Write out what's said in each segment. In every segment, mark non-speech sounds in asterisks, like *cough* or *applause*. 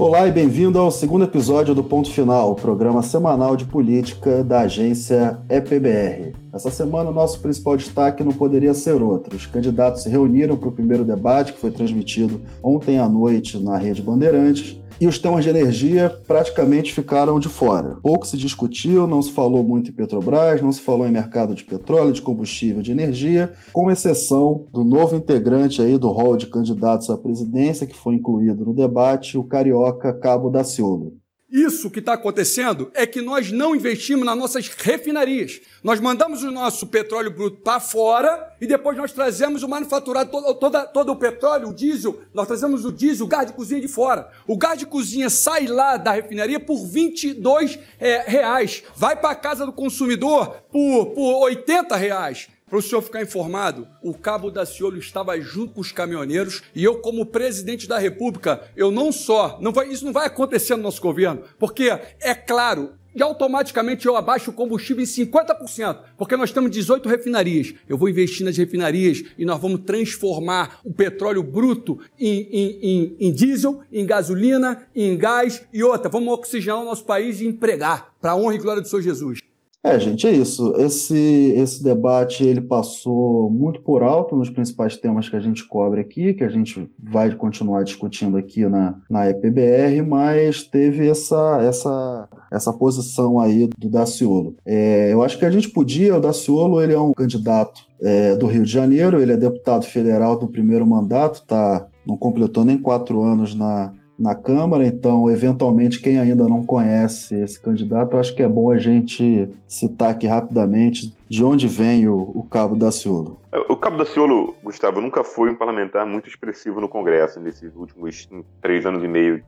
Olá e bem-vindo ao segundo episódio do Ponto Final, programa semanal de política da agência EPBR. Essa semana, o nosso principal destaque não poderia ser outro. Os candidatos se reuniram para o primeiro debate, que foi transmitido ontem à noite na Rede Bandeirantes, e os temas de energia praticamente ficaram de fora. Pouco se discutiu, não se falou muito em Petrobras, não se falou em mercado de petróleo, de combustível, de energia, com exceção do novo integrante aí do hall de candidatos à presidência, que foi incluído no debate, o carioca Cabo Daciolo. Isso que está acontecendo é que nós não investimos nas nossas refinarias. Nós mandamos o nosso petróleo bruto para fora e depois nós trazemos o manufaturado, todo, todo, todo o petróleo, o diesel, nós trazemos o diesel, o gás de cozinha de fora. O gás de cozinha sai lá da refinaria por 22 é, reais, vai para a casa do consumidor por, por 80 reais. Para o senhor ficar informado, o Cabo Daciolo estava junto com os caminhoneiros e eu, como presidente da República, eu não só, não vai, isso não vai acontecer no nosso governo, porque é claro, e automaticamente eu abaixo o combustível em 50%, porque nós temos 18 refinarias. Eu vou investir nas refinarias e nós vamos transformar o petróleo bruto em, em, em, em diesel, em gasolina, em gás e outra. Vamos oxigenar o nosso país e empregar, para a honra e glória do Senhor Jesus. É, gente, é isso. Esse, esse debate ele passou muito por alto nos principais temas que a gente cobre aqui, que a gente vai continuar discutindo aqui na, na EPBR, mas teve essa, essa, essa posição aí do Daciolo. É, eu acho que a gente podia, o Daciolo ele é um candidato é, do Rio de Janeiro, ele é deputado federal do primeiro mandato, tá, não completou nem quatro anos na, na Câmara, então, eventualmente, quem ainda não conhece esse candidato, acho que é bom a gente citar aqui rapidamente de onde vem o, o Cabo Daciolo. O Cabo Daciolo, Gustavo, nunca foi um parlamentar muito expressivo no Congresso nesses últimos três anos e meio.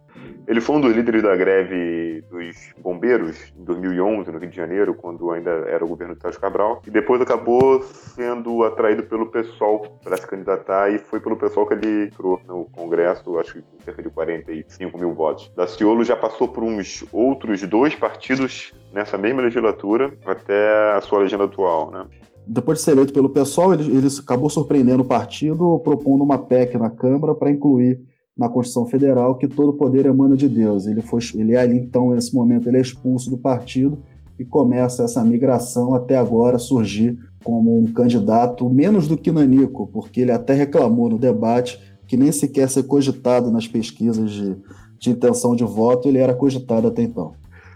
Ele foi um dos líderes da greve dos bombeiros em 2011, no Rio de Janeiro, quando ainda era o governo de Tales Cabral, e depois acabou sendo atraído pelo PSOL para se candidatar, e foi pelo PSOL que ele entrou no Congresso, acho que com cerca de 45 mil votos. Daciolo já passou por uns outros dois partidos nessa mesma legislatura, até a sua legenda atual, né? depois de ser eleito pelo pessoal, ele, ele acabou surpreendendo o partido, propondo uma PEC na Câmara para incluir na Constituição Federal que todo poder emana de Deus. Ele, foi, ele é ali, então, nesse momento, ele é expulso do partido e começa essa migração até agora surgir como um candidato menos do que Nanico, porque ele até reclamou no debate que nem sequer ser cogitado nas pesquisas de, de intenção de voto, ele era cogitado até então.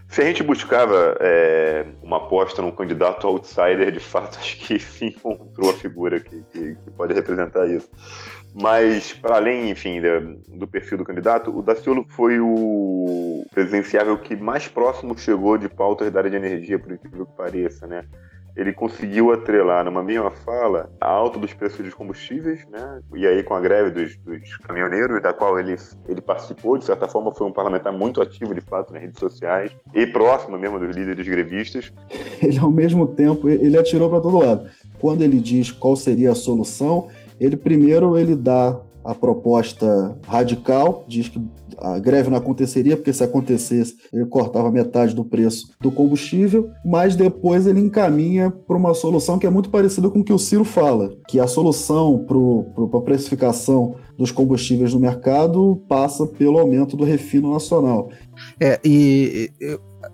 Se a gente buscava é, uma aposta num candidato outsider, de fato, *laughs* acho que sim encontrou a figura que, que, que pode representar isso. Mas, para além, enfim, do perfil do candidato, o Daciolo foi o presidenciável que mais próximo chegou de pautas da área de energia, por incrível que pareça, né? Ele conseguiu atrelar numa mesma fala a alta dos preços dos combustíveis, né? E aí com a greve dos, dos, caminhoneiros, da qual ele, ele participou, de certa forma foi um parlamentar muito ativo, de fato, nas redes sociais e próximo mesmo dos líderes grevistas. *laughs* Ele, ao mesmo tempo, ele atirou para todo lado. Quando ele diz qual seria a solução, ele primeiro ele dá a proposta radical, diz que a greve não aconteceria, porque se acontecesse, ele cortava metade do preço do combustível, mas depois ele encaminha para uma solução que é muito parecida com o que o Ciro fala, que a solução para a precificação dos combustíveis no mercado passa pelo aumento do refino nacional. É, e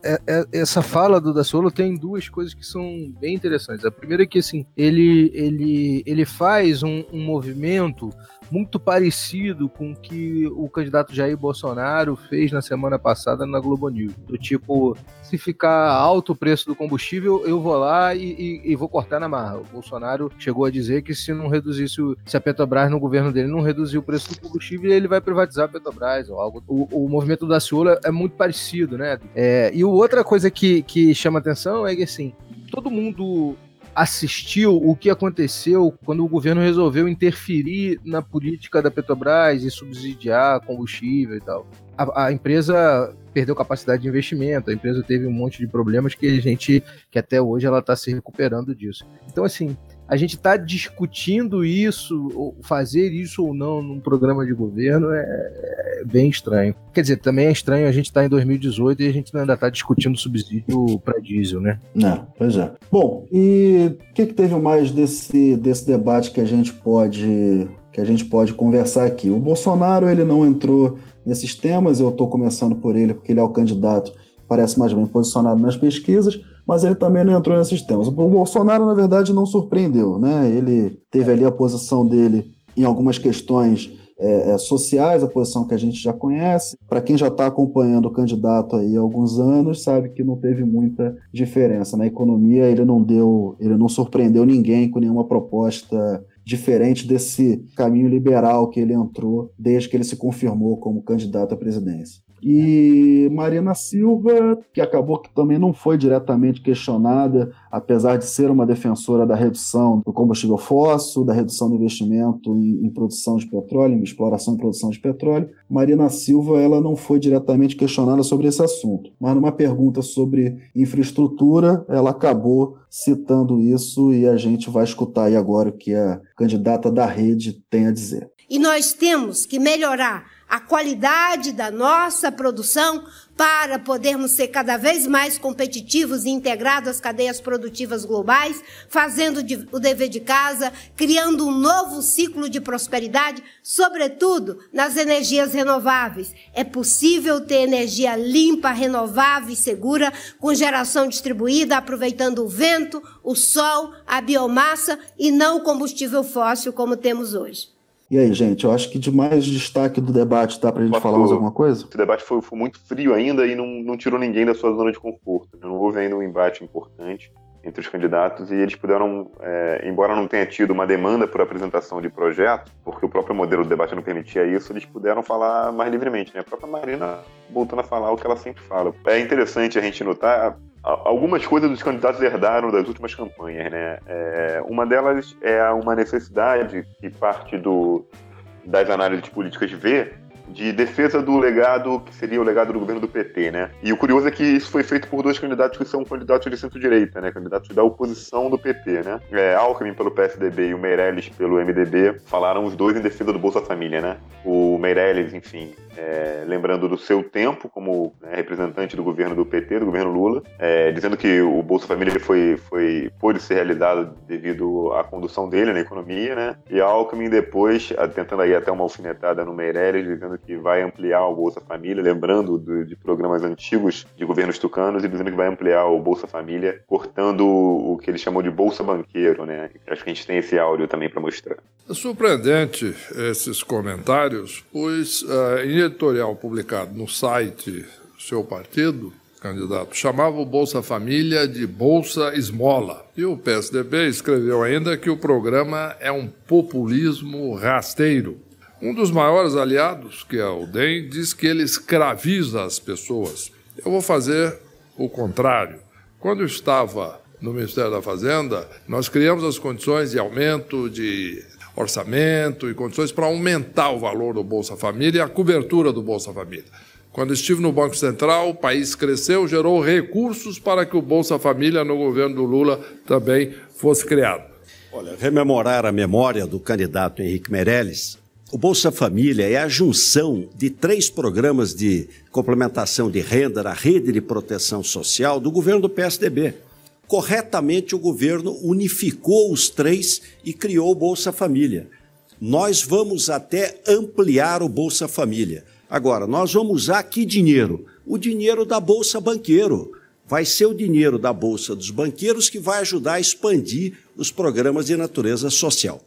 é, é, essa fala do Daciolo tem duas coisas que são bem interessantes. A primeira é que assim, ele, ele, ele faz um, um movimento muito parecido com o que o candidato Jair Bolsonaro fez na semana passada na Globo News. Do tipo, se ficar alto o preço do combustível, eu vou lá e, e, e vou cortar na marra. O Bolsonaro chegou a dizer que se não reduzisse, o, se a Petrobras no governo dele não reduzir o preço do combustível, ele vai privatizar a Petrobras ou algo. O, o movimento da Ciolo é muito parecido, né? É, e outra coisa que, que chama atenção é que assim, todo mundo assistiu o que aconteceu quando o governo resolveu interferir na política da Petrobras e subsidiar combustível e tal. A, a, empresa perdeu capacidade de investimento, a empresa teve um monte de problemas que a gente, que até hoje ela está se recuperando disso. Então, assim, a gente está discutindo isso, fazer isso ou não num programa de governo é, é, bem estranho. Quer dizer, também é estranho a gente estar tá em 2018 e a gente ainda está discutindo subsídio para diesel, né? É, pois é. Bom, e o que, que teve mais desse, desse debate que a gente pode que a gente pode conversar aqui? O Bolsonaro ele não entrou nesses temas, eu estou começando por ele porque ele é o candidato parece mais bem posicionado nas pesquisas mas ele também não entrou nesses temas. O Bolsonaro, na verdade, não surpreendeu, né? Ele teve ali a posição dele em algumas questões é, é, sociais, a posição que a gente já conhece. Para quem já está acompanhando o candidato aí há alguns anos, sabe que não teve muita diferença. Na economia, ele não deu, ele não surpreendeu ninguém com nenhuma proposta diferente desse caminho liberal que ele entrou desde que ele se confirmou como candidato à presidência. E Marina Silva, que acabou que também não foi diretamente questionada, apesar de ser uma defensora da redução do combustível fóssil, da redução do investimento em, em produção de petróleo, em exploração e produção de petróleo, Marina Silva ela não foi diretamente questionada sobre esse assunto. Mas numa pergunta sobre infraestrutura, ela acabou citando isso e a gente vai escutar aí agora o que a candidata da rede tem a dizer. E nós temos que melhorar a qualidade da nossa produção para podermos ser cada vez mais competitivos e integrados às cadeias produtivas globais, fazendo o dever de casa, criando um novo ciclo de prosperidade, sobretudo nas energias renováveis. É possível ter energia limpa, renovável e segura, com geração distribuída, aproveitando o vento, o sol, a biomassa e não o combustível fóssil como temos hoje. E aí, gente, eu acho que de mais destaque do debate, dá pra gente falar mais alguma coisa? O debate foi, foi, muito frio ainda e não, não tirou ninguém da sua zona de conforto. Não houve ainda um embate importante entre os candidatos e eles puderam, é, embora não tenha tido uma demanda por apresentação de projeto, porque o próprio modelo do debate não permitia isso, eles puderam falar mais livremente. Né? A própria Marina voltando a falar o que ela sempre fala. É interessante a gente notar algumas coisas os candidatos herdaram das últimas campanhas, né? É, uma delas é uma necessidade que parte do, das análises políticas vê de defesa do legado que seria o legado do governo do PT, né? E o curioso é que isso foi feito por dois candidatos que são candidatos de centro-direita, né? Candidatos da oposição do PT, né? É, Alckmin pelo PSDB e o Meirelles pelo MDB falaram os dois em defesa do Bolsa Família, né? O Meirelles, enfim, é, lembrando do seu tempo como né, representante do governo do PT, do governo Lula, é, dizendo que o Bolsa Família foi, foi, pôde ser realizado devido à condução dele na economia, né? E Alckmin depois, tentando aí até uma alfinetada no Meirelles, dizendo que vai ampliar o Bolsa Família, lembrando do, de programas antigos de governos tucanos e dizendo que vai ampliar o Bolsa Família, cortando o que ele chamou de Bolsa Banqueiro, né? Acho que a gente tem esse áudio também para mostrar. É surpreendente esses comentários, pois uh, em editorial publicado no site do seu partido, candidato, chamava o Bolsa Família de Bolsa Esmola. E o PSDB escreveu ainda que o programa é um populismo rasteiro. Um dos maiores aliados, que é o DEM, diz que ele escraviza as pessoas. Eu vou fazer o contrário. Quando estava no Ministério da Fazenda, nós criamos as condições de aumento de orçamento e condições para aumentar o valor do Bolsa Família e a cobertura do Bolsa Família. Quando estive no Banco Central, o país cresceu, gerou recursos para que o Bolsa Família no governo do Lula também fosse criado. Olha, rememorar a memória do candidato Henrique Meirelles, o Bolsa Família é a junção de três programas de complementação de renda da rede de proteção social do governo do PSDB. Corretamente, o governo unificou os três e criou o Bolsa Família. Nós vamos até ampliar o Bolsa Família. Agora, nós vamos usar que dinheiro? O dinheiro da Bolsa Banqueiro. Vai ser o dinheiro da Bolsa dos Banqueiros que vai ajudar a expandir os programas de natureza social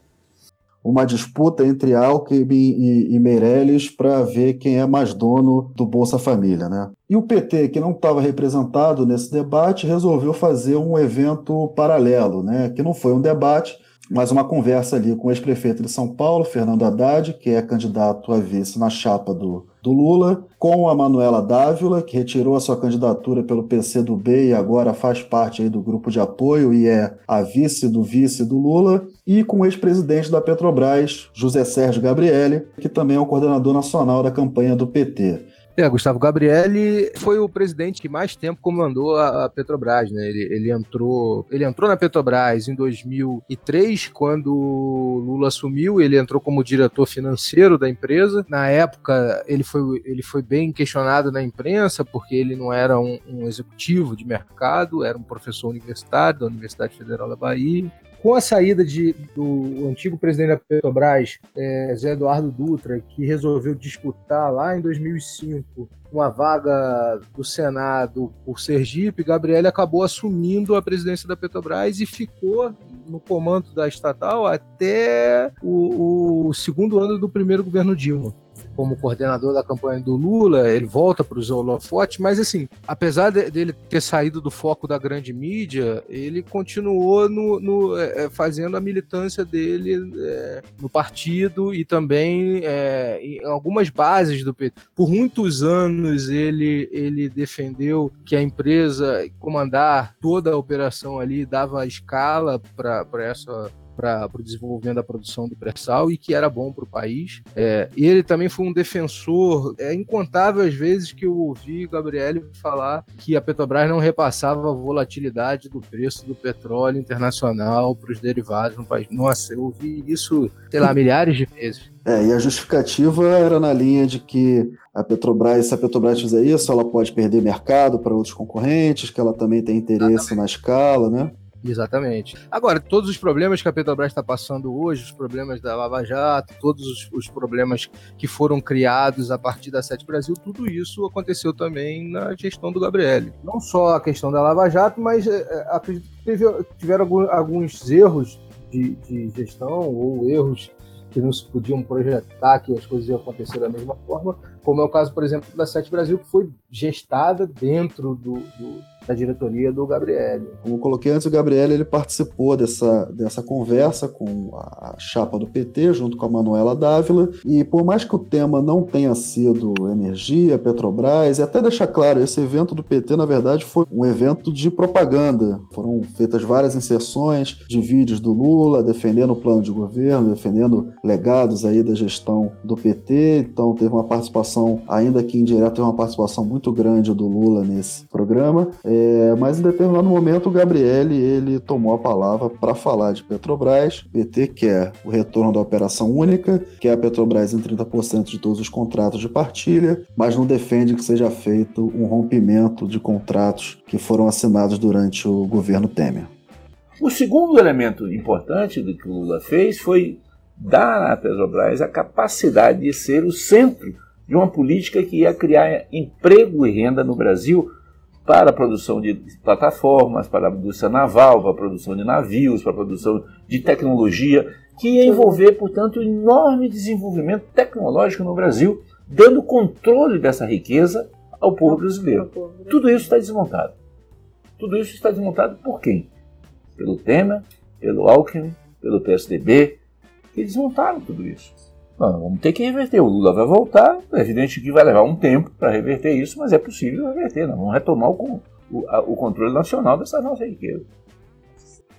uma disputa entre Alckmin e, e Meirelles para ver quem é mais dono do Bolsa Família, né? E o PT, que não estava representado nesse debate, resolveu fazer um evento paralelo, né? Que não foi um debate, mas uma conversa ali com o ex-prefeito de São Paulo, Fernando Haddad, que é candidato a vice na chapa do, do Lula, com a Manuela Dávila, que retirou a sua candidatura pelo PCdoB e agora faz parte aí do grupo de apoio e é a vice do vice do Lula, e com o ex-presidente da Petrobras, José Sérgio Gabrielli, que também é o coordenador nacional da campanha do PT. É, Gustavo Gabrielli foi o presidente que mais tempo comandou a, Petrobras, né? Ele, ele, entrou, ele entrou na Petrobras em 2003, quando Lula assumiu, ele entrou como diretor financeiro da empresa. Na época, ele foi, ele foi bem questionado na imprensa, porque ele não era um, um executivo de mercado, era um professor universitário da Universidade Federal da Bahia com a saída de, do antigo presidente da Petrobras, é, Zé Eduardo Dutra, que resolveu disputar lá em 2005 uma vaga do Senado por Sergipe, Gabriele acabou assumindo a presidência da Petrobras e ficou no comando da estatal até o, o segundo ano do primeiro governo Dilma como coordenador da campanha do Lula, ele volta para os holofotes, mas assim, apesar de, dele ter saído do foco da grande mídia, ele continuou no, no é, é fazendo a militância dele é, no partido e também é, em algumas bases do PT. Por muitos anos ele, ele defendeu que a empresa comandar toda a operação ali dava escala para essa para o desenvolvimento da produção do pré-sal e que era bom para o país. É, e ele também foi um defensor, é incontável as vezes que eu ouvi Gabriele falar que a Petrobras não repassava a volatilidade do preço do petróleo internacional para os derivados no país. Nossa, eu ouvi isso, sei lá, milhares de vezes. É, e a justificativa era na linha de que a Petrobras, se a Petrobras fizer isso, ela pode perder mercado para outros concorrentes, que ela também tem interesse Exatamente. na escala, né? Exatamente. Agora, todos os problemas que a Petrobras está passando hoje, os problemas da Lava Jato, todos os, os, problemas que foram criados a partir da Sete Brasil, tudo isso aconteceu também na gestão do Gabriele. Não só a questão da Lava Jato, mas é, é acredito que teve, tiveram alguns erros de, de gestão ou erros que não se podiam projetar que as coisas iam acontecer da mesma forma, como é o caso, por exemplo, da Sete Brasil, que foi gestada dentro do, do da diretoria do Gabriele. Como coloquei antes, o Gabriele ele participou dessa, dessa conversa com a chapa do PT, junto com a Manuela Dávila, e por mais que o tema não tenha sido energia, Petrobras, e até deixar claro, esse evento do PT, na verdade, foi um evento de propaganda. Foram feitas várias inserções de vídeos do Lula defendendo o plano de governo, defendendo legados aí da gestão do PT, então teve uma participação, ainda que indireta, teve uma participação muito grande do Lula nesse programa. É, é, mas em determinado momento o Gabriele ele tomou a palavra para falar de Petrobras. O PT quer o retorno da operação única, quer a Petrobras em 30% de todos os contratos de partilha, mas não defende que seja feito um rompimento de contratos que foram assinados durante o governo Temer. O segundo elemento importante do que o Lula fez foi dar à Petrobras a capacidade de ser o centro de uma política que ia criar emprego e renda no Brasil para a produção de plataformas, para a indústria naval, para a produção de navios, para a produção de tecnologia, que ia envolver, portanto, um enorme desenvolvimento tecnológico no Brasil, dando controle dessa riqueza ao povo brasileiro. Tudo isso está desmontado. Tudo isso está desmontado por quem? Pelo Temer, pelo Alckmin, pelo PSDB, que desmontaram tudo isso. Não, vamos ter que reverter. O Lula vai voltar, é evidente que vai levar um tempo para reverter isso, mas é possível reverter. Nós vamos retomar o, o, a, o controle nacional dessa nossa riqueza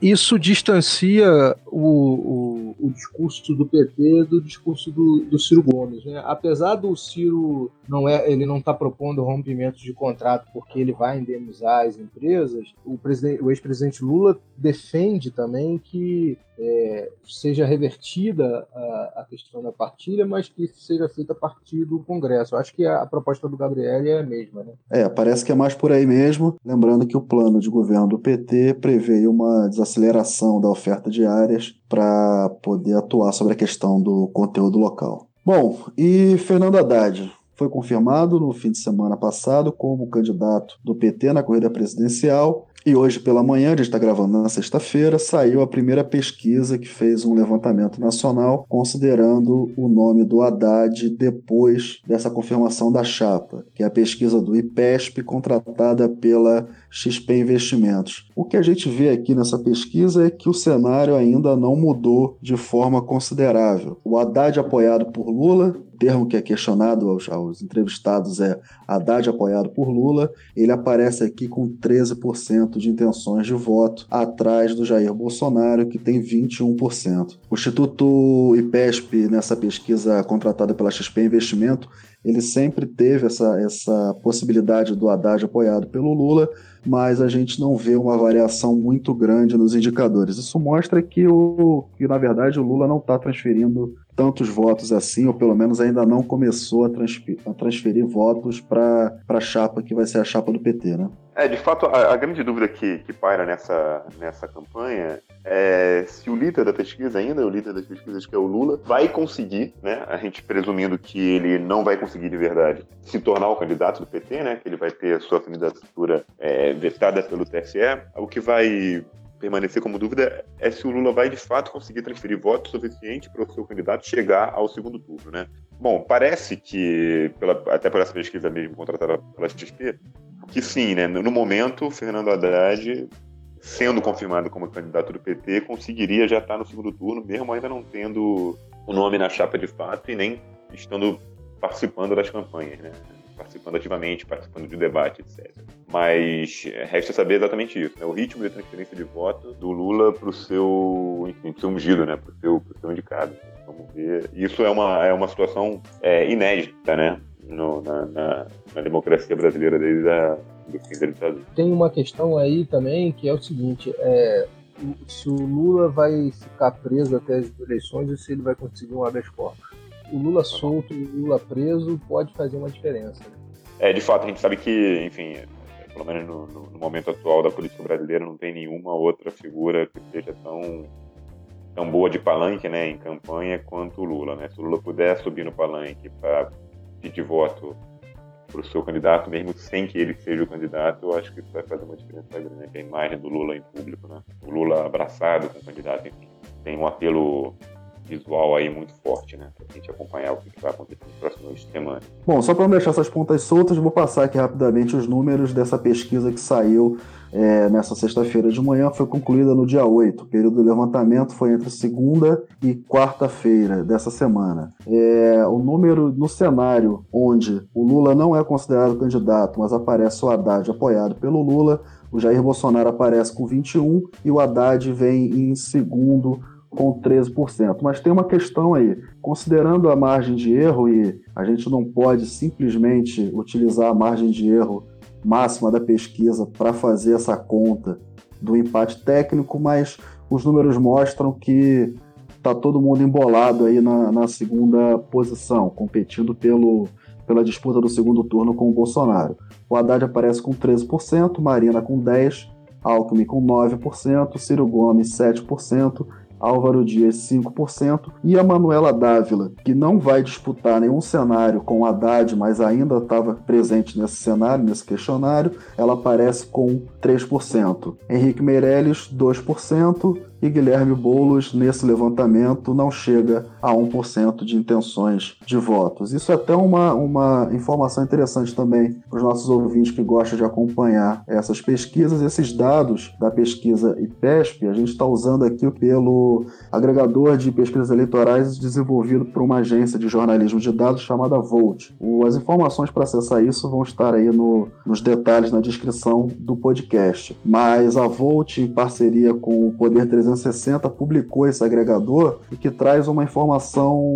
isso distancia o, o, o, discurso do PT do discurso do, do, Ciro Gomes. Né? Apesar do Ciro não é, ele não está propondo rompimento de contrato porque ele vai indenizar as empresas, o, o ex-presidente Lula defende também que é, seja revertida a, a, questão da partilha, mas que seja feita a partir do Congresso. Eu acho que a, a, proposta do Gabriel é a mesma. Né? É, parece que é mais por aí mesmo. Lembrando que o plano de governo do PT prevê uma desaceleração da oferta de áreas para poder atuar sobre a questão do conteúdo local. Bom, e Fernando Haddad, foi confirmado no fim de semana passado como candidato do PT na corrida presidencial e hoje pela manhã, a gente está gravando na sexta-feira, saiu a primeira pesquisa que fez um levantamento nacional considerando o nome do Haddad depois dessa confirmação da chapa, que é a pesquisa do IPESP contratada pela XP Investimentos. O que a gente vê aqui nessa pesquisa é que o cenário ainda não mudou de forma considerável. O Haddad apoiado por Lula termo que é questionado aos, aos entrevistados é Haddad apoiado por Lula, ele aparece aqui com 13% de intenções de voto, atrás do Jair Bolsonaro, que tem 21%. O Instituto IPESP, nessa pesquisa contratada pela XP Investimento, ele sempre teve essa, essa possibilidade do Haddad apoiado pelo Lula, mas a gente não vê uma variação muito grande nos indicadores. Isso mostra que, o, que na verdade, o Lula não está transferindo tantos votos assim, ou pelo menos ainda não começou a, transferir, a transferir votos para a chapa que vai ser a chapa do PT, né? É, de fato, a, a grande dúvida que, que paira nessa, nessa campanha é se o líder da pesquisa, ainda o líder das pesquisas, que é o Lula, vai conseguir, né, a gente presumindo que ele não vai conseguir de verdade se tornar o candidato do PT, né, que ele vai ter a sua candidatura é, vetada pelo TSE, o que vai permanecer como dúvida é se o Lula vai de fato conseguir transferir votos suficiente para o seu candidato chegar ao segundo turno, né? Bom, parece que, pela, até por essa pesquisa mesmo contratada pela XP, que sim, né? No momento, Fernando Haddad, sendo confirmado como candidato do PT, conseguiria já estar no segundo turno, mesmo ainda não tendo o nome na chapa de fato e nem estando participando das campanhas, né? Participando ativamente, participando de debate, etc. Mas é, resta saber exatamente isso, né? o ritmo de transferência de votos do Lula para o seu, enfim, seu ungido, né? para o seu, seu indicado. Vamos ver. Isso é uma, é uma situação é, inédita, né? No, na, na, na, democracia brasileira desde a, do fim da ditadura. Tem uma questão aí também que é o seguinte: é, se o Lula vai ficar preso até as eleições ou se ele vai conseguir um habeas corpus o Lula solto e o Lula preso pode fazer uma diferença. Né? É, de fato, a gente sabe que, enfim, pelo menos no, no, no, momento atual da política brasileira, não tem nenhuma outra figura que seja tão, tão boa de palanque né, em campanha quanto o Lula. Né? Se o Lula puder subir no palanque para pedir voto para o seu candidato, mesmo sem que ele seja o candidato, eu acho que isso vai fazer uma diferença grande. A imagem do Lula em público, né? o Lula abraçado com o candidato, enfim, tem um apelo visual aí muito forte, né? Pra gente acompanhar o que vai acontecer nos próximos semanas. Bom, só para não deixar essas pontas soltas, vou passar aqui rapidamente os números dessa pesquisa que saiu é, nessa sexta-feira de manhã, foi concluída no dia 8. O período do levantamento foi entre segunda e quarta-feira dessa semana. É, o número no cenário onde o Lula não é considerado candidato, mas aparece o Haddad apoiado pelo Lula, o Jair Bolsonaro aparece com 21 e o Haddad vem em segundo com 13%. Mas tem uma questão aí, considerando a margem de erro, e a gente não pode simplesmente utilizar a margem de erro máxima da pesquisa para fazer essa conta do empate técnico, mas os números mostram que está todo mundo embolado aí na, na, segunda posição, competindo pelo, pela disputa do segundo turno com o Bolsonaro. O Haddad aparece com 13%, Marina com 10%, Alckmin com 9%, Ciro Gomes 7%, Álvaro Dias 5%, e a Manuela Dávila, que não vai disputar nenhum cenário com Haddad, mas ainda estava presente nesse cenário, nesse questionário, ela aparece com 3%. Henrique Meirelles, 2%, e Guilherme Boulos, nesse levantamento, não chega a 1% de intenções de votos. Isso é até uma, uma informação interessante também para os nossos ouvintes que gostam de acompanhar essas pesquisas. Esses dados da pesquisa IPESP, a gente está usando aqui pelo agregador de pesquisas eleitorais desenvolvido por uma agência de jornalismo de dados chamada Volt. As informações para acessar isso vão estar aí no, nos detalhes na descrição do podcast. Mas a Volt, em parceria com o Poder 360, 360 publicou esse agregador e que traz uma informação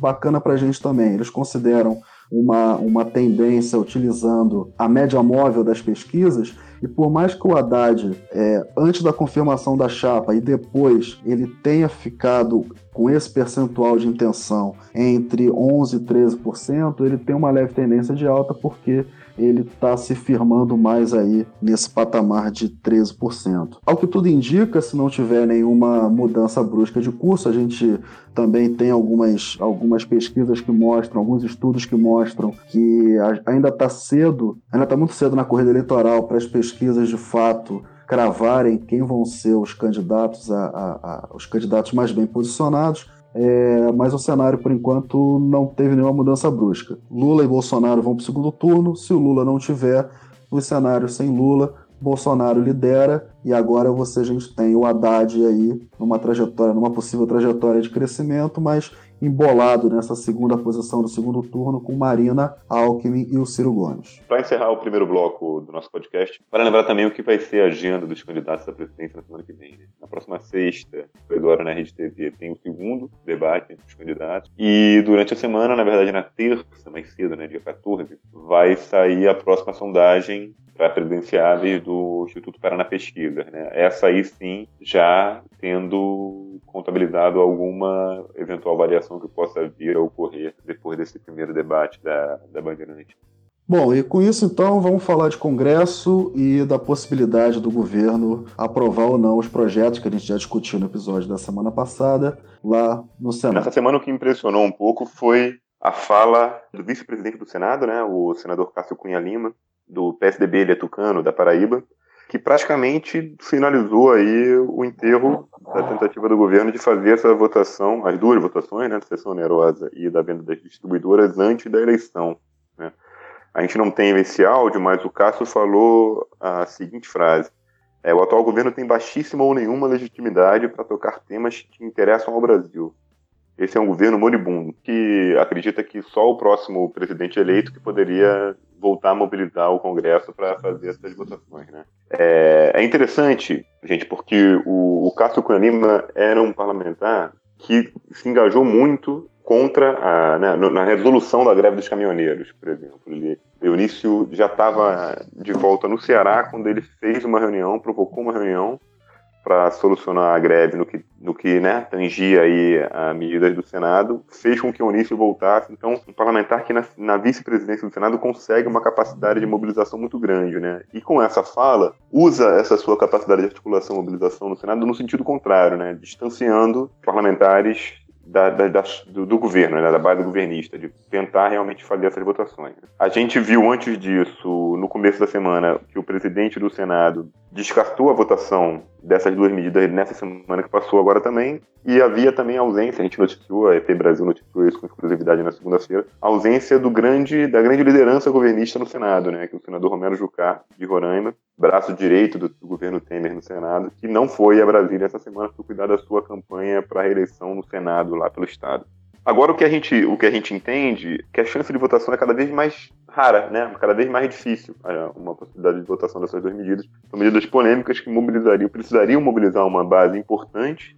bacana para a gente também. Eles consideram uma, uma tendência utilizando a média móvel das pesquisas, e por mais que o Haddad, é, antes da confirmação da chapa e depois, ele tenha ficado com esse percentual de intenção entre 11% e 13%, ele tem uma leve tendência de alta porque ele está se firmando mais aí nesse patamar de 13%. Ao que tudo indica, se não tiver nenhuma mudança brusca de curso, a gente também tem algumas, algumas pesquisas que mostram, alguns estudos que mostram que ainda está cedo, ainda está muito cedo na corrida eleitoral para as pesquisas de fato cravarem quem vão ser os candidatos a, a, a os candidatos mais bem posicionados é, mas o cenário, por enquanto, não teve nenhuma mudança brusca. Lula e Bolsonaro vão para o segundo turno. Se o Lula não tiver, o cenário sem Lula, Bolsonaro lidera e agora você a gente tem o Haddad aí numa trajetória, numa possível trajetória de crescimento, mas embolado nessa segunda posição do segundo turno com Marina, Alckmin e o Ciro Gomes. Para encerrar o primeiro bloco do nosso podcast, para lembrar também o que vai ser a agenda dos candidatos à presidência na semana que vem. Né? Na próxima sexta, agora na Rede TV, tem o segundo debate entre os candidatos. E durante a semana, na verdade na terça, mais cedo, né, dia 14, vai sair a próxima sondagem para presidenciáveis do Instituto Paraná Pesquisa. Né? Essa aí sim, já tendo contabilizado alguma eventual variação que possa vir a ocorrer depois desse primeiro debate da, da Bandeirante. Bom, e com isso então vamos falar de Congresso e da possibilidade do governo aprovar ou não os projetos que a gente já discutiu no episódio da semana passada lá no Senado. Nessa semana o que impressionou um pouco foi a fala do vice-presidente do Senado, né, o senador Cássio Cunha Lima, do PSDB, ele é tucano, da Paraíba, que praticamente finalizou aí o enterro da tentativa do governo de fazer essa votação, as duas votações, né, da sessão onerosa e da venda das distribuidoras antes da eleição. Né. A gente não tem esse áudio, mas o Cássio falou a seguinte frase: é, o atual governo tem baixíssima ou nenhuma legitimidade para tocar temas que interessam ao Brasil. Esse é um governo moribundo que acredita que só o próximo presidente eleito que poderia voltar a mobilizar o Congresso para fazer essas votações. Né? É, é, interessante, gente, porque o, o Cássio Cunha Lima era um parlamentar que se engajou muito contra a, né, na resolução da greve dos caminhoneiros, por exemplo. Ele, Eunício já estava de volta no Ceará quando ele fez uma reunião, provocou uma reunião para solucionar a greve no que, no que né, tangia aí a medidas do Senado, fez com que o Unício voltasse. Então, um parlamentar que na, na vice-presidência do Senado consegue uma capacidade de mobilização muito grande, né? E com essa fala, usa essa sua capacidade de articulação e mobilização no Senado no sentido contrário, né? Distanciando parlamentares da, da, da, do, do, governo, né, da base governista, de tentar realmente fazer essas votações. A gente viu antes disso, no começo da semana, que o presidente do Senado descartou a votação dessas duas medidas nessa semana que passou agora também, e havia também a ausência, a gente noticiou, a EP Brasil noticiou isso com exclusividade na segunda-feira, a ausência do grande, da grande liderança governista no Senado, né, que é o senador Romero Jucá, de Roraima, braço direito do, do governo Temer no Senado, que não foi a Brasília essa semana por cuidar da sua campanha para a reeleição no Senado lá pelo Estado. Agora o que a gente, o que a gente entende é que a chance de votação é cada vez mais rara, né? Cada vez mais difícil é, uma possibilidade de votação dessas duas medidas. São medidas polêmicas que mobilizariam, precisariam mobilizar uma base importante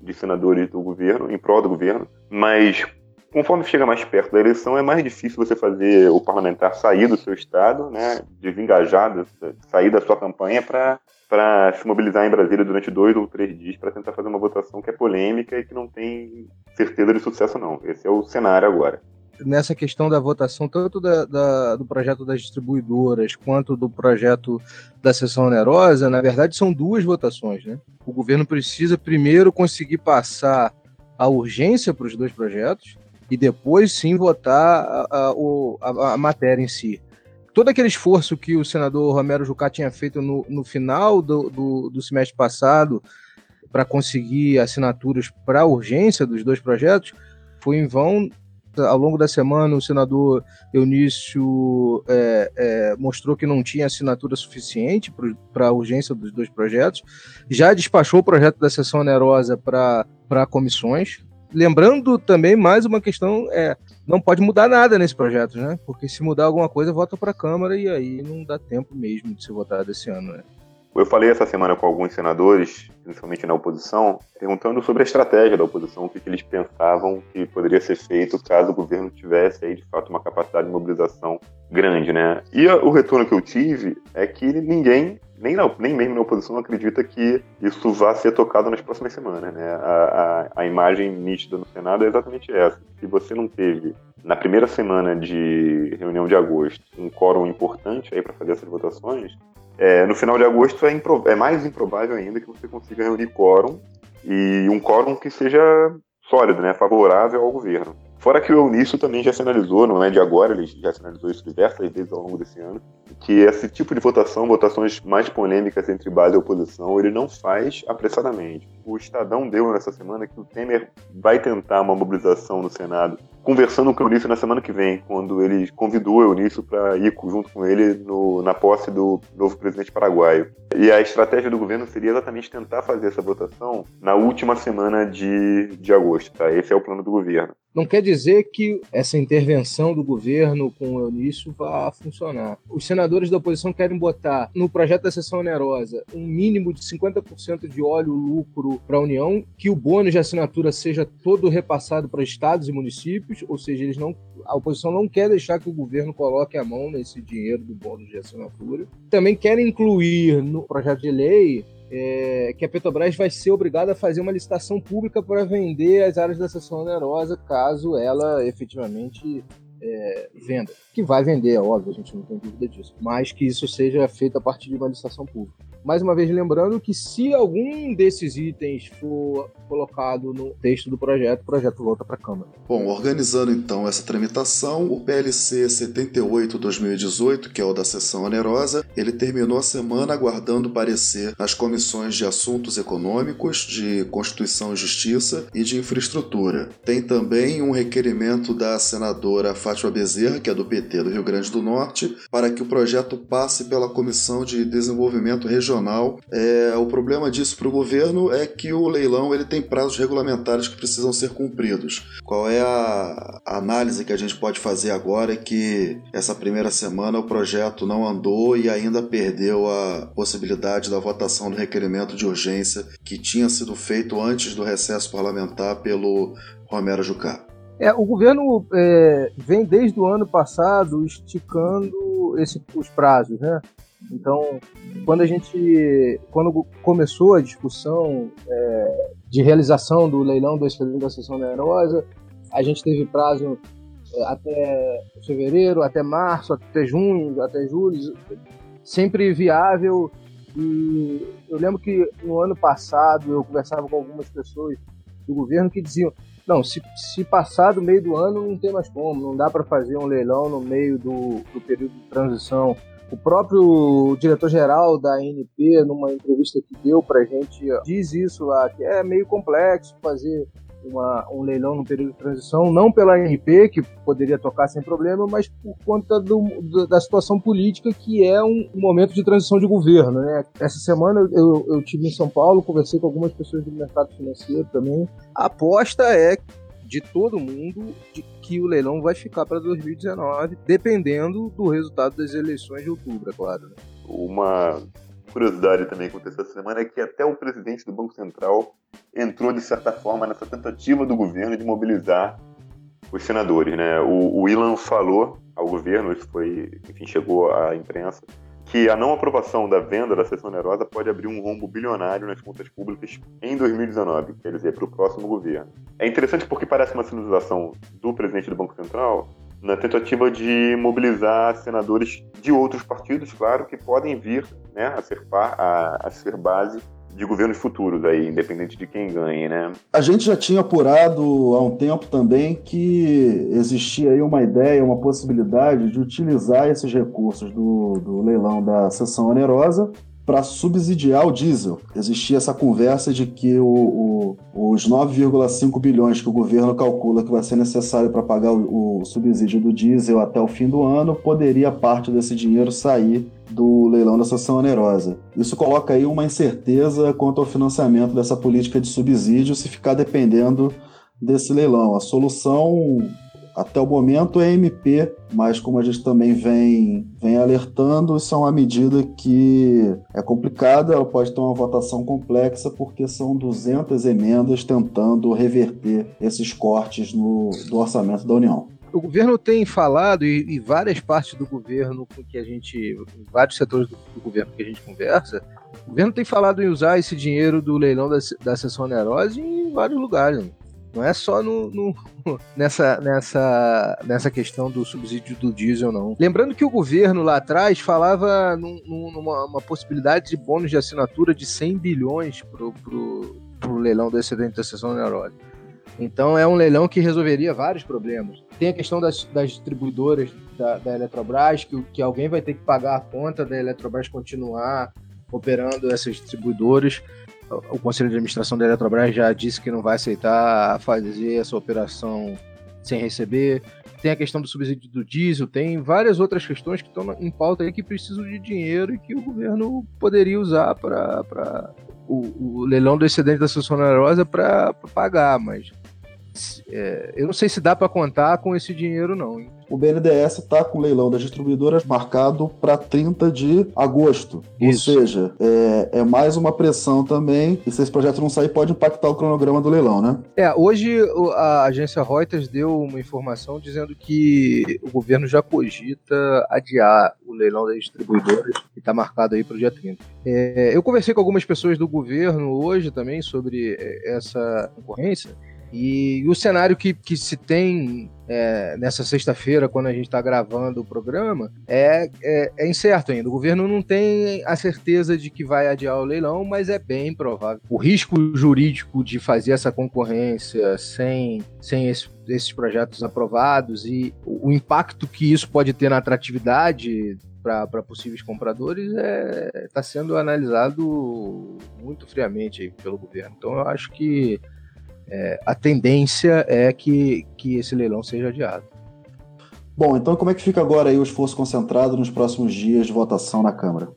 de senadores do governo, em prol do governo, mas conforme chega mais perto da eleição, é mais difícil você fazer o parlamentar sair do seu estado, né, desengajado, sair da sua campanha para para se mobilizar em Brasília durante dois ou três dias para tentar fazer uma votação que é polêmica e que não tem certeza de sucesso, não. Esse é o cenário agora. Nessa questão da votação, tanto da, da, do projeto das distribuidoras quanto do projeto da sessão onerosa, na verdade são duas votações. Né? O governo precisa primeiro conseguir passar a urgência para os dois projetos e depois sim votar a, a, a, matéria em si todo aquele esforço que o senador Romero Jucá tinha feito no, no final do, do, do semestre passado para conseguir assinaturas para a urgência dos dois projetos foi em vão. Ao longo da semana, o senador Eunício é, é, mostrou que não tinha assinatura suficiente para a urgência dos dois projetos. Já despachou o projeto da sessão onerosa para comissões, lembrando também mais uma questão é não pode mudar nada nesse projeto, né? Porque se mudar alguma coisa, vota para a Câmara e aí não dá tempo mesmo de ser votado esse ano, né? Eu falei essa semana com alguns senadores, principalmente na oposição, perguntando sobre a estratégia da oposição, o que, eles pensavam que poderia ser feito caso o governo tivesse aí de fato uma capacidade de mobilização grande, né? E o retorno que eu tive é que ninguém nem, na, nem mesmo na oposição acredita que isso vá ser tocado nas próximas semanas. Né? A, a, a, imagem nítida no Senado é exatamente essa. Se você não teve, na primeira semana de reunião de agosto, um quórum importante para fazer essas votações, é, no final de agosto é, impro, é mais improvável ainda que você consiga reunir quórum e um quórum que seja sólido, né, favorável ao governo. Fora que o Eunício também já sinalizou, não é de agora, ele já sinalizou isso diversas vezes ao longo desse ano, que esse tipo de votação, votações mais polêmicas entre base e oposição, ele não faz apressadamente. O Estadão deu nessa semana que o Temer vai tentar uma mobilização no Senado conversando com o Eunício na semana que vem, quando ele convidou o Eunício para ir junto com ele no, na posse do novo presidente paraguaio. E a estratégia do governo seria exatamente tentar fazer essa votação na última semana de, de agosto. Tá? Esse é o plano do governo. Não quer dizer que essa intervenção do governo com o Eunício vá funcionar. Os senadores da oposição querem botar no projeto da sessão onerosa um mínimo de 50% de óleo lucro para a União, que o bônus de assinatura seja todo repassado para estados e municípios, ou seja, eles não, a oposição não quer deixar que o governo coloque a mão nesse dinheiro do bônus de assinatura. Também querem incluir no projeto de lei é, que a Petrobras vai ser obrigada a fazer uma licitação pública para vender as áreas da seção onerosa, caso ela efetivamente é, venda. Que vai vender, é óbvio, a gente não tem dúvida disso. Mas que isso seja feito a partir de uma licitação pública. Mais uma vez lembrando que se algum desses itens for colocado no texto do projeto, o projeto volta para a Câmara. Bom, organizando então essa tramitação, o PLC 78-2018, que é o da sessão onerosa, ele terminou a semana aguardando parecer nas comissões de assuntos econômicos, de Constituição e Justiça e de Infraestrutura. Tem também um requerimento da senadora Fátima Bezerra, que é do PT do Rio Grande do Norte, para que o projeto passe pela Comissão de Desenvolvimento Regional. É, o problema disso para o governo é que o leilão ele tem prazos regulamentares que precisam ser cumpridos. Qual é a análise que a gente pode fazer agora é que essa primeira semana o projeto não andou e ainda perdeu a possibilidade da votação do requerimento de urgência que tinha sido feito antes do recesso parlamentar pelo Romero Jucá. É, o governo é, vem desde o ano passado esticando esse, os prazos, né? Então, quando a gente, quando começou a discussão é, de realização do leilão do expediente da sessão onerosa, a gente teve prazo é, até fevereiro, até março, até junho, até julho, sempre viável. E eu lembro que no ano passado eu conversava com algumas pessoas do governo que diziam: não, se, se passar do meio do ano não tem mais como, não dá para fazer um leilão no meio do, do período de transição. O próprio diretor-geral da ANP, numa entrevista que deu para gente, diz isso lá, que é meio complexo fazer uma, um leilão no período de transição, não pela ANP, que poderia tocar sem problema, mas por conta do, da situação política, que é um, momento de transição de governo. Né? Essa semana eu, eu, eu tive em São Paulo, conversei com algumas pessoas do mercado financeiro também. A aposta é de todo mundo de que o leilão vai ficar para 2019, dependendo do resultado das eleições de outubro, é claro. Né? Uma curiosidade também que aconteceu essa semana é que até o presidente do Banco Central entrou, de certa forma, nessa tentativa do governo de mobilizar os senadores. Né? O, o Ilan falou ao governo, isso foi, enfim, chegou à imprensa, que a não aprovação da venda da sessão onerosa pode abrir um rombo bilionário nas contas públicas em 2019, quer dizer, para o próximo governo. É interessante porque parece uma sinalização do presidente do Banco Central na tentativa de mobilizar senadores de outros partidos, claro, que podem vir né, a, ser, a, a ser base de governos futuros aí, independente de quem ganhe, né? A gente já tinha apurado há um tempo também que existia aí uma ideia, uma possibilidade de utilizar esses recursos do, do leilão da sessão onerosa para subsidiar o diesel. Existia essa conversa de que o, o, os 9,5 bilhões que o governo calcula que vai ser necessário para pagar o, o, subsídio do diesel até o fim do ano, poderia parte desse dinheiro sair do leilão da seção onerosa. Isso coloca aí uma incerteza quanto ao financiamento dessa política de subsídio se ficar dependendo desse leilão. A solução até o momento é MP, mas como a gente também vem, vem alertando, isso é uma medida que é complicada, ela pode ter uma votação complexa, porque são 200 emendas tentando reverter esses cortes no, do orçamento da União o governo tem falado, e, e, várias partes do governo com que a gente, vários setores do, do, governo que a gente conversa, o governo tem falado em usar esse dinheiro do leilão da, da sessão onerosa em vários lugares. Não é só no, no, *laughs* nessa, nessa, nessa questão do subsídio do diesel, não. Lembrando que o governo lá atrás falava num, numa possibilidade de bônus de assinatura de 100 bilhões para o leilão do excedente da sessão onerosa. Então é um leilão que resolveria vários problemas. Tem a questão das, das distribuidoras da, da Eletrobras, que, que alguém vai ter que pagar a conta da Eletrobras continuar operando essas distribuidoras. O Conselho de Administração da Eletrobras já disse que não vai aceitar fazer essa operação sem receber, tem a questão do subsídio do diesel, tem várias outras questões que estão em pauta aí que precisam de dinheiro e que o governo poderia usar para o, o, leilão do excedente da sessão onerosa para pagar, mas é, eu não sei se dá para contar com esse dinheiro não. Hein? o BNDES está com o leilão das distribuidoras marcado para 30 de agosto. Isso. Ou seja, é, é, mais uma pressão também, e se esse projeto não sair, pode impactar o cronograma do leilão, né? É, hoje a agência Reuters deu uma informação dizendo que o governo já cogita adiar o leilão das distribuidoras, que está marcado aí para o dia 30. É, eu conversei com algumas pessoas do governo hoje também sobre é, essa concorrência, e o cenário que, que se tem é, nessa sexta-feira, quando a gente está gravando o programa, é, é, é, incerto ainda. O governo não tem a certeza de que vai adiar o leilão, mas é bem provável. O risco jurídico de fazer essa concorrência sem, sem esse, esses projetos aprovados e o, impacto que isso pode ter na atratividade para possíveis compradores está é, tá sendo analisado muito friamente pelo governo. Então eu acho que é, a tendência é que, que esse leilão seja adiado. Bom, então como é que fica agora aí o esforço concentrado nos próximos dias de votação na Câmara?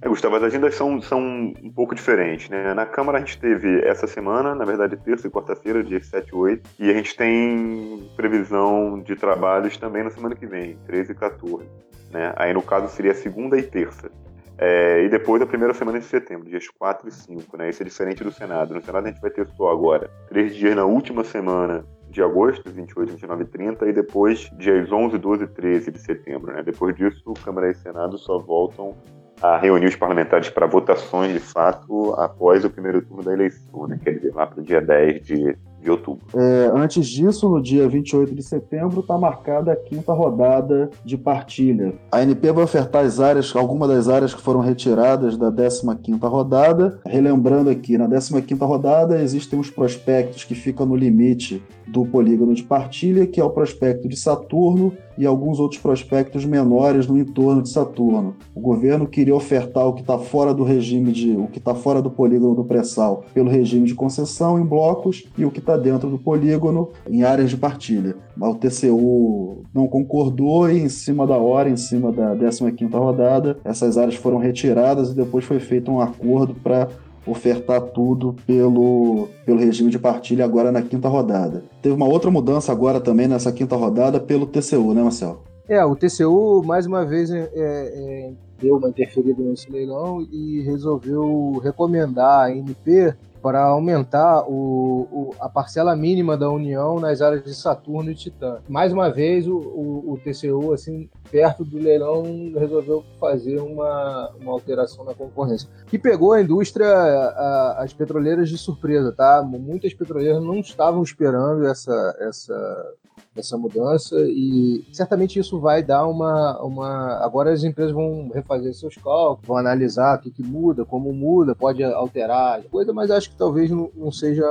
É, Gustavo, as agendas são, são um pouco diferentes, né? Na Câmara a gente teve essa semana, na verdade terça e quarta-feira, dia 7 e 8, e a gente tem previsão de trabalhos também na semana que vem, 13 e 14. Né? Aí no caso seria segunda e terça. É, e depois a primeira semana de setembro, dias 4 e 5, né? Isso é diferente do Senado. No Senado a gente vai ter só agora três dias na última semana de agosto, 28, 29 e 30, e depois dias 11, 12 e 13 de setembro, né? Depois disso, Câmara e Senado só voltam a reunir os parlamentares para votações, de fato, após o primeiro turno da eleição, né? Quer dizer, lá para o dia 10 de de outubro. É, antes disso, no dia 28 de setembro, está marcada a quinta rodada de partilha. A ANP vai ofertar as áreas, algumas das áreas que foram retiradas da 15ª rodada. Relembrando aqui, na 15ª rodada existem os prospectos que ficam no limite do polígono de partilha, que é o prospecto de Saturno e alguns outros prospectos menores no entorno de Saturno. O governo queria ofertar o que está fora do regime de, o que está fora do polígono do pré-sal pelo regime de concessão em blocos e o que está dentro do polígono em áreas de partilha. O TCU não concordou e em cima da hora, em cima da 15ª rodada, essas áreas foram retiradas e depois foi feito um acordo para ofertar tudo pelo, pelo regime de partilha agora na quinta rodada. Teve uma outra mudança agora também nessa quinta rodada pelo TCU, né, Marcel? É, o TCU mais uma vez é, é, deu uma interferida nesse leilão e resolveu recomendar a NP para aumentar o, o, a parcela mínima da União nas áreas de Saturno e Titã. Mais uma vez, o, o, TCU, assim, perto do leilão, resolveu fazer uma, uma alteração na concorrência, que pegou a indústria, a, as petroleiras de surpresa, tá? Muitas petroleiras não estavam esperando essa, essa essa mudança e certamente isso vai dar uma, uma. Agora as empresas vão refazer seus cálculos, vão analisar o que, que muda, como muda, pode alterar coisa, mas acho que talvez não, não seja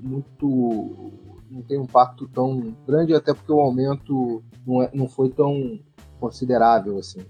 muito. não tem um impacto tão grande, até porque o aumento não, é, não foi tão considerável assim.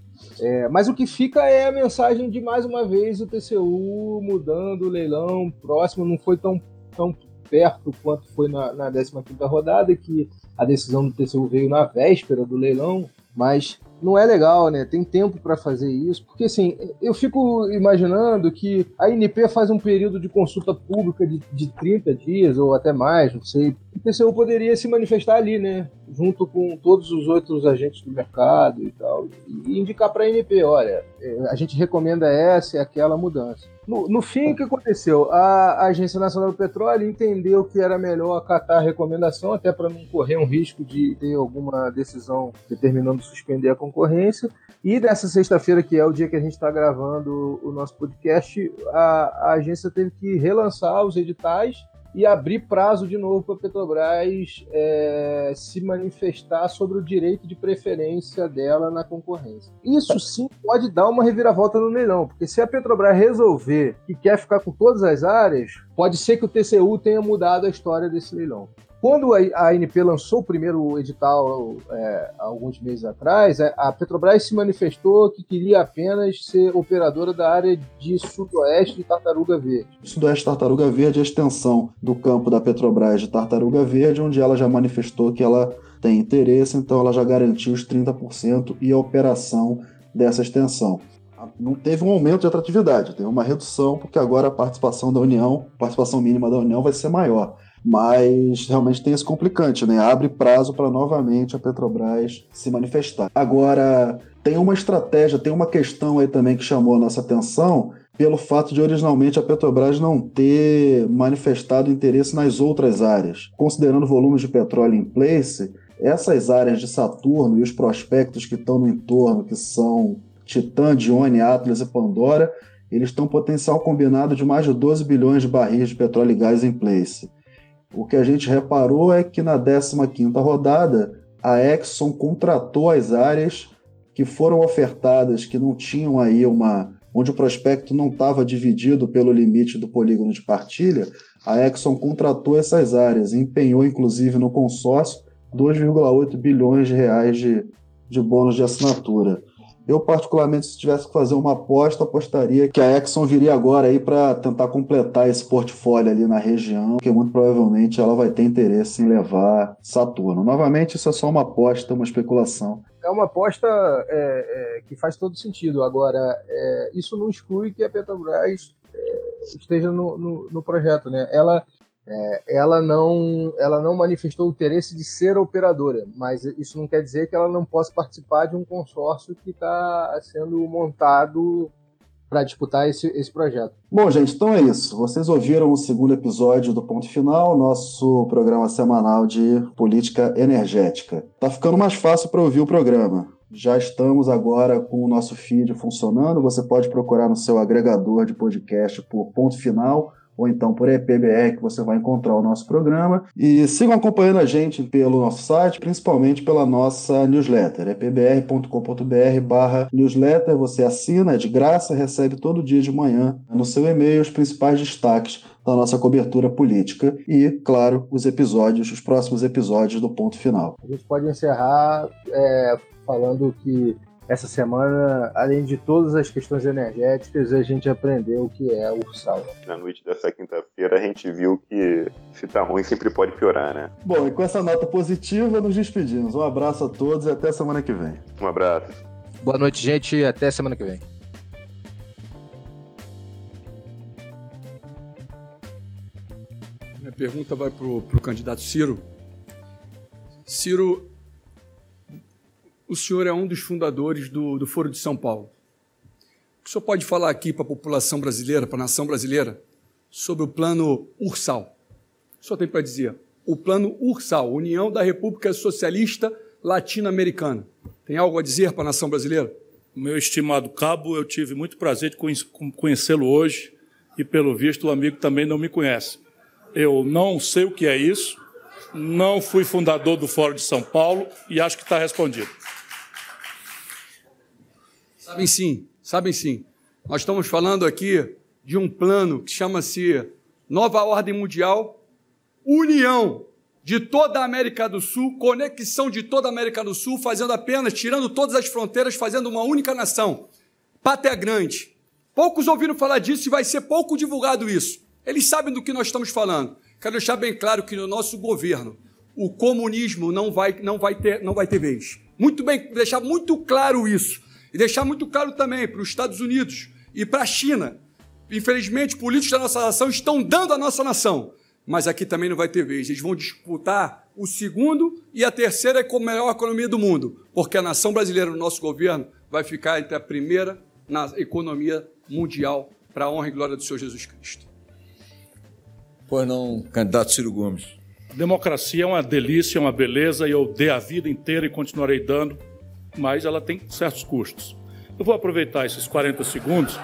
É, mas o que fica é a mensagem de mais uma vez o TCU mudando o leilão próximo, não foi tão, tão perto quanto foi na, na 15 rodada, que a decisão do TCU veio na véspera do leilão, mas não é legal, né? Tem tempo para fazer isso, porque assim, eu fico imaginando que a INP faz um período de consulta pública de, de 30 dias ou até mais, não sei. O TCU poderia se manifestar ali, né? Junto com todos os outros agentes do mercado e tal, e indicar para a INP: olha, é, a gente recomenda essa e aquela mudança. No, no, fim, o que aconteceu? A, Agência Nacional do Petróleo entendeu que era melhor acatar a recomendação, até para não correr um risco de ter alguma decisão determinando suspender a concorrência. E nessa sexta-feira, que é o dia que a gente está gravando o nosso podcast, a, a agência teve que relançar os editais e abrir prazo de novo para a Petrobras é, se manifestar sobre o direito de preferência dela na concorrência. Isso sim pode dar uma reviravolta no leilão, porque se a Petrobras resolver que quer ficar com todas as áreas, pode ser que o TCU tenha mudado a história desse leilão. Quando a ANP lançou o primeiro edital é, alguns meses atrás, é, a Petrobras se manifestou que queria apenas ser operadora da área de sudoeste de Tartaruga Verde. Sudoeste Tartaruga Verde é a extensão do campo da Petrobras de Tartaruga Verde, onde ela já manifestou que ela tem interesse, então ela já garantiu os 30% e a operação dessa extensão. Não teve um aumento de atratividade, teve uma redução, porque agora a participação da União, participação mínima da União vai ser maior mas realmente tem esse complicante, né? Abre prazo para novamente a Petrobras se manifestar. Agora, tem uma estratégia, tem uma questão aí também que chamou a nossa atenção, pelo fato de originalmente a Petrobras não ter manifestado interesse nas outras áreas. Considerando volumes de petróleo em place, essas áreas de Saturno e os prospectos que estão no entorno, que são Titã, Dione, Atlas e Pandora, eles têm um potencial combinado de mais de 12 bilhões de barris de petróleo e gás em place. O que a gente reparou é que na 15ª rodada, a Exxon contratou as áreas que foram ofertadas, que não tinham aí uma... onde o prospecto não estava dividido pelo limite do polígono de partilha, a Exxon contratou essas áreas empenhou, inclusive, no consórcio, 2,8 bilhões de reais de, de bônus de assinatura. Eu, particularmente, se tivesse que fazer uma aposta, apostaria que a Exxon viria agora aí para tentar completar esse portfólio ali na região, que muito provavelmente ela vai ter interesse em levar Saturno. Novamente, isso é só uma aposta, uma especulação. É uma aposta é, é, que faz todo sentido. Agora, é, isso não exclui que a Petrobras é, esteja no, no, no projeto. Né? Ela é, ela, não, ela não manifestou o interesse de ser operadora, mas isso não quer dizer que ela não possa participar de um consórcio que está sendo montado para disputar esse, esse projeto. Bom, gente, então é isso. Vocês ouviram o segundo episódio do Ponto Final, nosso programa semanal de política energética. Tá ficando mais fácil para ouvir o programa. Já estamos agora com o nosso feed funcionando. Você pode procurar no seu agregador de podcast por Ponto Final ou então por EPBR, que você vai encontrar o nosso programa. E sigam acompanhando a gente pelo nosso site, principalmente pela nossa newsletter, epbr.com.br barra newsletter. Você assina, é de graça, recebe todo dia de manhã no seu e-mail os principais destaques da nossa cobertura política e, claro, os episódios, os próximos episódios do ponto final. A gente pode encerrar é, falando que essa semana, além de todas as questões energéticas, a gente aprendeu o que é ursal. Na noite dessa quinta-feira, a gente viu que se tá ruim sempre pode piorar, né? Bom, e com essa nota positiva, nos despedimos. Um abraço a todos e até semana que vem. Um abraço. Boa noite, gente, e até semana que vem. Minha pergunta vai pro, pro candidato Ciro. Ciro, o senhor é um dos fundadores do, do Foro de São Paulo. O o senhor pode falar aqui para a população brasileira, para a nação brasileira, sobre o plano Ursal? O senhor tem para dizer? O plano Ursal, União da República Socialista Latino-Americana. Tem algo a dizer para a nação brasileira? Meu estimado cabo, eu tive muito prazer de conhecê-lo hoje e, pelo visto, o amigo também não me conhece. Eu não sei o que é isso, não fui fundador do Fórum de São Paulo e acho que está respondido. Sabem sim, sabem sim. Nós estamos falando aqui de um plano que chama-se Nova Ordem Mundial, união de toda a América do Sul, conexão de toda a América do Sul, fazendo apenas, tirando todas as fronteiras, fazendo uma única nação. Pátria grande. Poucos ouviram falar disso e vai ser pouco divulgado isso. Eles sabem do que nós estamos falando. Quero deixar bem claro que no nosso governo o comunismo não vai, não vai, ter, não vai ter vez. Muito bem, deixar muito claro isso. E deixar muito claro também para os Estados Unidos e para a China. Infelizmente, políticos da nossa nação estão dando a nossa nação. Mas aqui também não vai ter vez. Eles vão disputar o segundo e a terceira com a melhor economia do mundo. Porque a nação brasileira, no nosso governo, vai ficar entre a primeira na economia mundial para a honra e glória do Senhor Jesus Cristo. Pois não, candidato Ciro Gomes. A democracia é uma delícia, é uma beleza, e eu dei a vida inteira e continuarei dando mas ela tem certos custos. Eu vou aproveitar esses 40 segundos